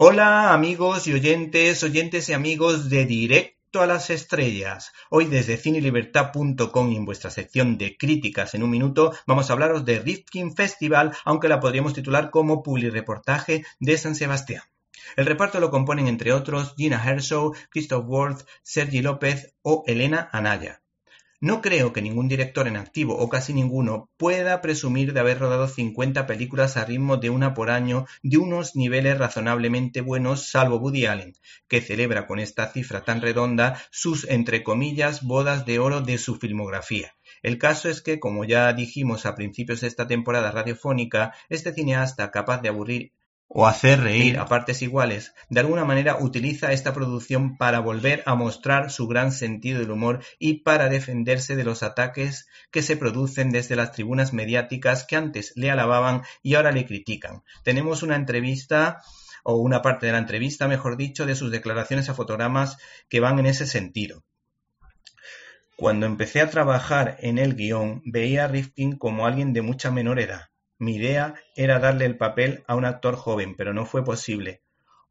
Hola amigos y oyentes, oyentes y amigos de Directo a las Estrellas. Hoy desde cinelibertad.com en vuestra sección de críticas en un minuto vamos a hablaros de Rifkin Festival, aunque la podríamos titular como Publireportaje de San Sebastián. El reparto lo componen entre otros Gina Herzog, Christoph Worth, Sergi López o Elena Anaya. No creo que ningún director en activo, o casi ninguno, pueda presumir de haber rodado 50 películas a ritmo de una por año de unos niveles razonablemente buenos, salvo Woody Allen, que celebra con esta cifra tan redonda sus, entre comillas, bodas de oro de su filmografía. El caso es que, como ya dijimos a principios de esta temporada radiofónica, este cineasta capaz de aburrir o hacer reír a partes iguales, de alguna manera utiliza esta producción para volver a mostrar su gran sentido del humor y para defenderse de los ataques que se producen desde las tribunas mediáticas que antes le alababan y ahora le critican. Tenemos una entrevista o una parte de la entrevista, mejor dicho, de sus declaraciones a fotogramas que van en ese sentido. Cuando empecé a trabajar en el guion, veía a Rifkin como alguien de mucha menor edad mi idea era darle el papel a un actor joven, pero no fue posible.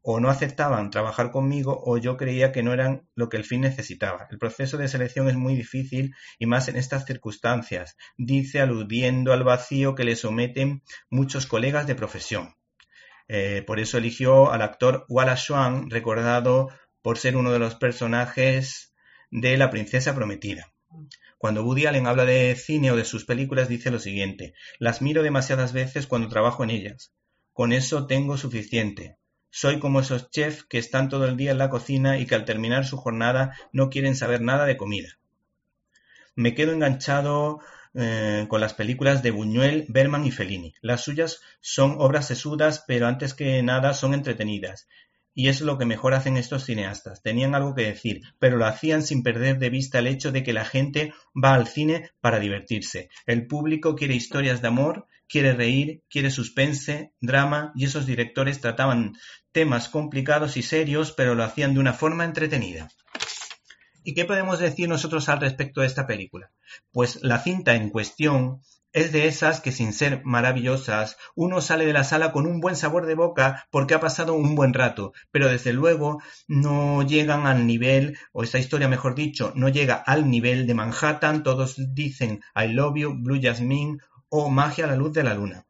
O no aceptaban trabajar conmigo o yo creía que no eran lo que el film necesitaba. El proceso de selección es muy difícil y más en estas circunstancias, dice aludiendo al vacío que le someten muchos colegas de profesión. Eh, por eso eligió al actor Wallace Swan, recordado por ser uno de los personajes de La princesa prometida. Cuando Woody Allen habla de cine o de sus películas dice lo siguiente, las miro demasiadas veces cuando trabajo en ellas. Con eso tengo suficiente. Soy como esos chefs que están todo el día en la cocina y que al terminar su jornada no quieren saber nada de comida. Me quedo enganchado eh, con las películas de Buñuel, Berman y Fellini. Las suyas son obras sesudas, pero antes que nada son entretenidas. Y es lo que mejor hacen estos cineastas. Tenían algo que decir, pero lo hacían sin perder de vista el hecho de que la gente va al cine para divertirse. El público quiere historias de amor, quiere reír, quiere suspense, drama, y esos directores trataban temas complicados y serios, pero lo hacían de una forma entretenida. ¿Y qué podemos decir nosotros al respecto de esta película? Pues la cinta en cuestión es de esas que sin ser maravillosas, uno sale de la sala con un buen sabor de boca porque ha pasado un buen rato, pero desde luego no llegan al nivel, o esta historia mejor dicho, no llega al nivel de Manhattan, todos dicen I love you, Blue Jasmine o Magia a la luz de la luna.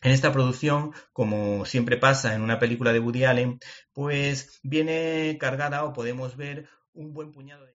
En esta producción, como siempre pasa en una película de Woody Allen, pues viene cargada o podemos ver un buen puñado de...